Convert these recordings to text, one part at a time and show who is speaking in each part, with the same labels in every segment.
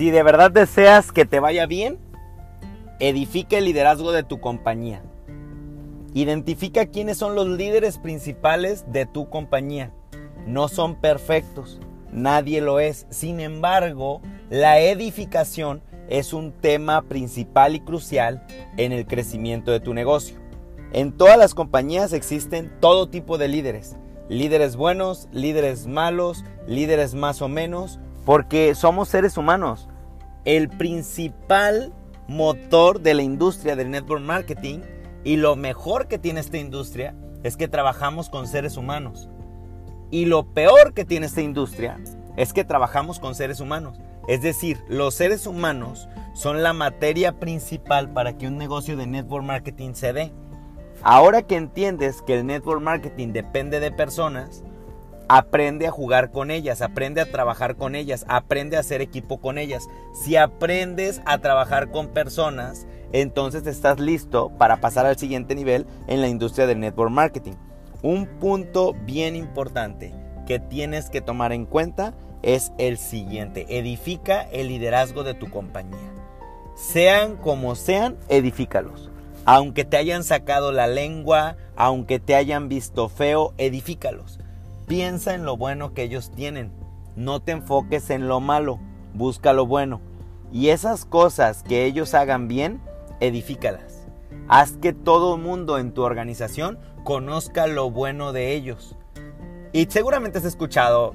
Speaker 1: Si de verdad deseas que te vaya bien, edifica el liderazgo de tu compañía. Identifica quiénes son los líderes principales de tu compañía. No son perfectos, nadie lo es. Sin embargo, la edificación es un tema principal y crucial en el crecimiento de tu negocio. En todas las compañías existen todo tipo de líderes. Líderes buenos, líderes malos, líderes más o menos, porque somos seres humanos. El principal motor de la industria del network marketing y lo mejor que tiene esta industria es que trabajamos con seres humanos. Y lo peor que tiene esta industria es que trabajamos con seres humanos. Es decir, los seres humanos son la materia principal para que un negocio de network marketing se dé. Ahora que entiendes que el network marketing depende de personas, aprende a jugar con ellas, aprende a trabajar con ellas, aprende a hacer equipo con ellas. Si aprendes a trabajar con personas, entonces estás listo para pasar al siguiente nivel en la industria del network marketing. Un punto bien importante que tienes que tomar en cuenta es el siguiente. Edifica el liderazgo de tu compañía. Sean como sean, edifícalos. Aunque te hayan sacado la lengua, aunque te hayan visto feo, edifícalos. Piensa en lo bueno que ellos tienen. No te enfoques en lo malo, busca lo bueno. Y esas cosas que ellos hagan bien, edifícalas. Haz que todo mundo en tu organización conozca lo bueno de ellos. Y seguramente has escuchado,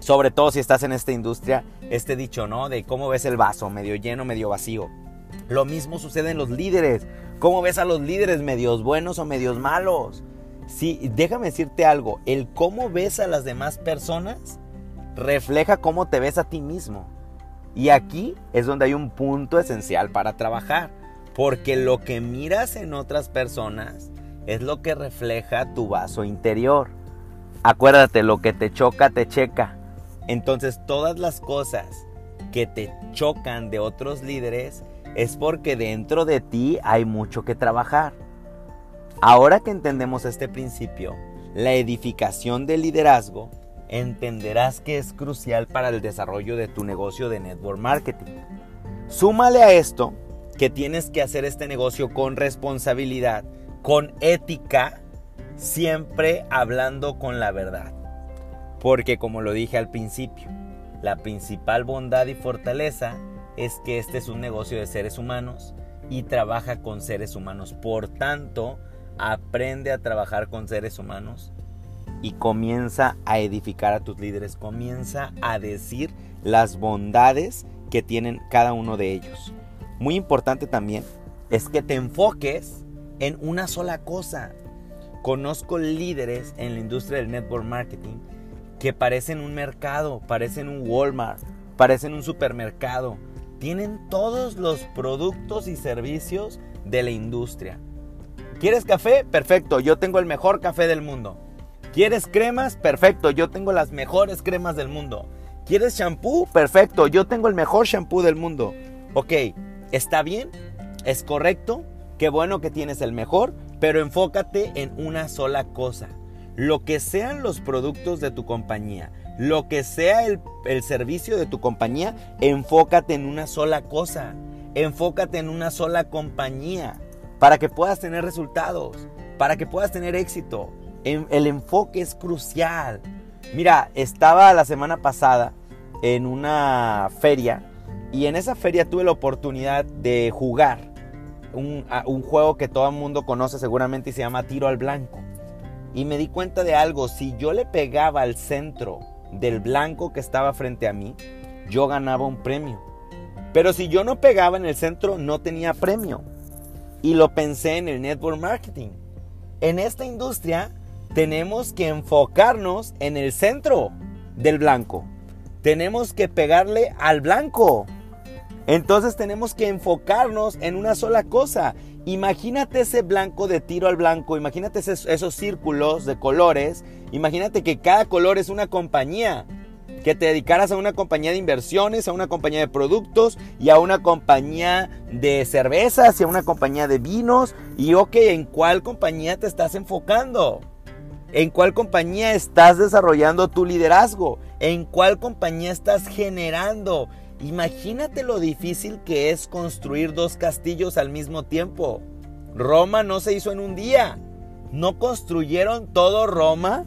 Speaker 1: sobre todo si estás en esta industria, este dicho, ¿no? De cómo ves el vaso, medio lleno, medio vacío. Lo mismo sucede en los líderes. ¿Cómo ves a los líderes medios buenos o medios malos? Sí, déjame decirte algo, el cómo ves a las demás personas refleja cómo te ves a ti mismo. Y aquí es donde hay un punto esencial para trabajar, porque lo que miras en otras personas es lo que refleja tu vaso interior. Acuérdate, lo que te choca, te checa. Entonces todas las cosas que te chocan de otros líderes es porque dentro de ti hay mucho que trabajar. Ahora que entendemos este principio, la edificación del liderazgo, entenderás que es crucial para el desarrollo de tu negocio de network marketing. Súmale a esto que tienes que hacer este negocio con responsabilidad, con ética, siempre hablando con la verdad. Porque como lo dije al principio, la principal bondad y fortaleza es que este es un negocio de seres humanos y trabaja con seres humanos. Por tanto, aprende a trabajar con seres humanos y comienza a edificar a tus líderes, comienza a decir las bondades que tienen cada uno de ellos. Muy importante también es que te enfoques en una sola cosa. Conozco líderes en la industria del network marketing que parecen un mercado, parecen un Walmart, parecen un supermercado, tienen todos los productos y servicios de la industria. ¿Quieres café? Perfecto, yo tengo el mejor café del mundo. ¿Quieres cremas? Perfecto, yo tengo las mejores cremas del mundo. ¿Quieres shampoo? Perfecto, yo tengo el mejor shampoo del mundo. Ok, ¿está bien? ¿Es correcto? Qué bueno que tienes el mejor, pero enfócate en una sola cosa. Lo que sean los productos de tu compañía, lo que sea el, servicio de tu compañía, enfócate en una sola cosa. Enfócate en una sola compañía para que puedas tener resultados, para que puedas tener éxito. El enfoque es crucial. Mira, estaba la semana pasada en una feria y en esa feria tuve la oportunidad de jugar un, un juego que todo el mundo conoce seguramente y se llama tiro al blanco. Y me di cuenta de algo, si yo le pegaba al centro del blanco que estaba frente a mí, yo ganaba un premio. Pero si yo no pegaba en el centro, no tenía premio. Y lo pensé en el network marketing. En esta industria tenemos que enfocarnos en el centro del blanco. Tenemos que pegarle al blanco. Entonces tenemos que enfocarnos en una sola cosa. Imagínate ese blanco de tiro al blanco, imagínate esos, círculos de colores, imagínate que cada color es una compañía, que te dedicaras a una compañía de inversiones, a una compañía de productos y a una compañía de cervezas y a una compañía de vinos. Y ok, ¿en cuál compañía te estás enfocando? ¿En cuál compañía estás desarrollando tu liderazgo? ¿En cuál compañía estás generando Imagínate lo difícil que es construir dos castillos al mismo tiempo. Roma no se hizo en un día. No construyeron todo Roma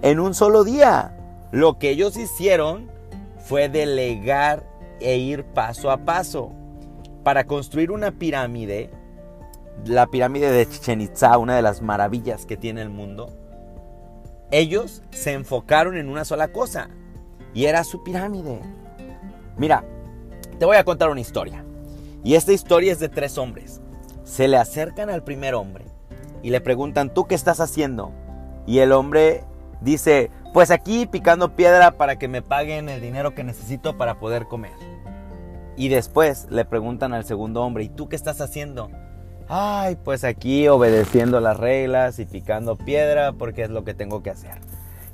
Speaker 1: en un solo día. Lo que ellos hicieron fue delegar e ir paso a paso. Para construir una pirámide, la pirámide de Chichen Itza, una de las maravillas que tiene el mundo, ellos se enfocaron en una sola cosa y era su pirámide. Mira, te voy a contar una historia. Y esta historia es de tres hombres. Se le acercan al primer hombre y le preguntan, ¿tú qué estás haciendo? Y el hombre dice, pues aquí picando piedra para que me paguen el dinero que necesito para poder comer. Y después le preguntan al segundo hombre, ¿y tú qué estás haciendo? Ay, pues aquí obedeciendo las reglas y picando piedra porque es lo que tengo que hacer.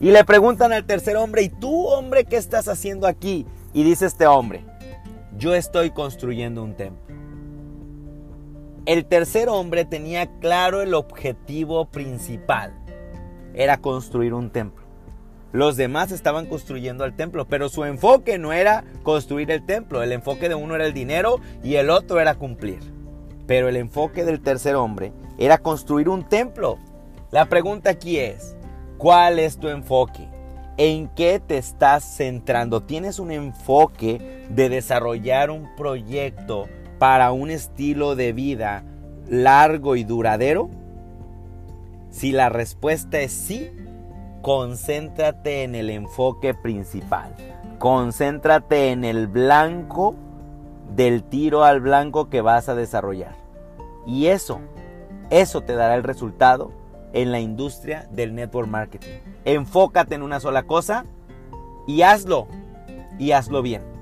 Speaker 1: Y le preguntan al tercer hombre, ¿y tú hombre qué estás haciendo aquí? Y dice este hombre, yo estoy construyendo un templo. El tercer hombre tenía claro el objetivo principal, era construir un templo. Los demás estaban construyendo el templo, pero su enfoque no era construir el templo, el enfoque de uno era el dinero y el otro era cumplir. Pero el enfoque del tercer hombre era construir un templo. La pregunta aquí es, ¿cuál es tu enfoque? ¿En qué te estás centrando? ¿Tienes un enfoque de desarrollar un proyecto para un estilo de vida largo y duradero? Si la respuesta es sí, concéntrate en el enfoque principal. Concéntrate en el blanco del tiro al blanco que vas a desarrollar. Y eso, eso te dará el resultado en la industria del network marketing. Enfócate en una sola cosa y hazlo. Y hazlo bien.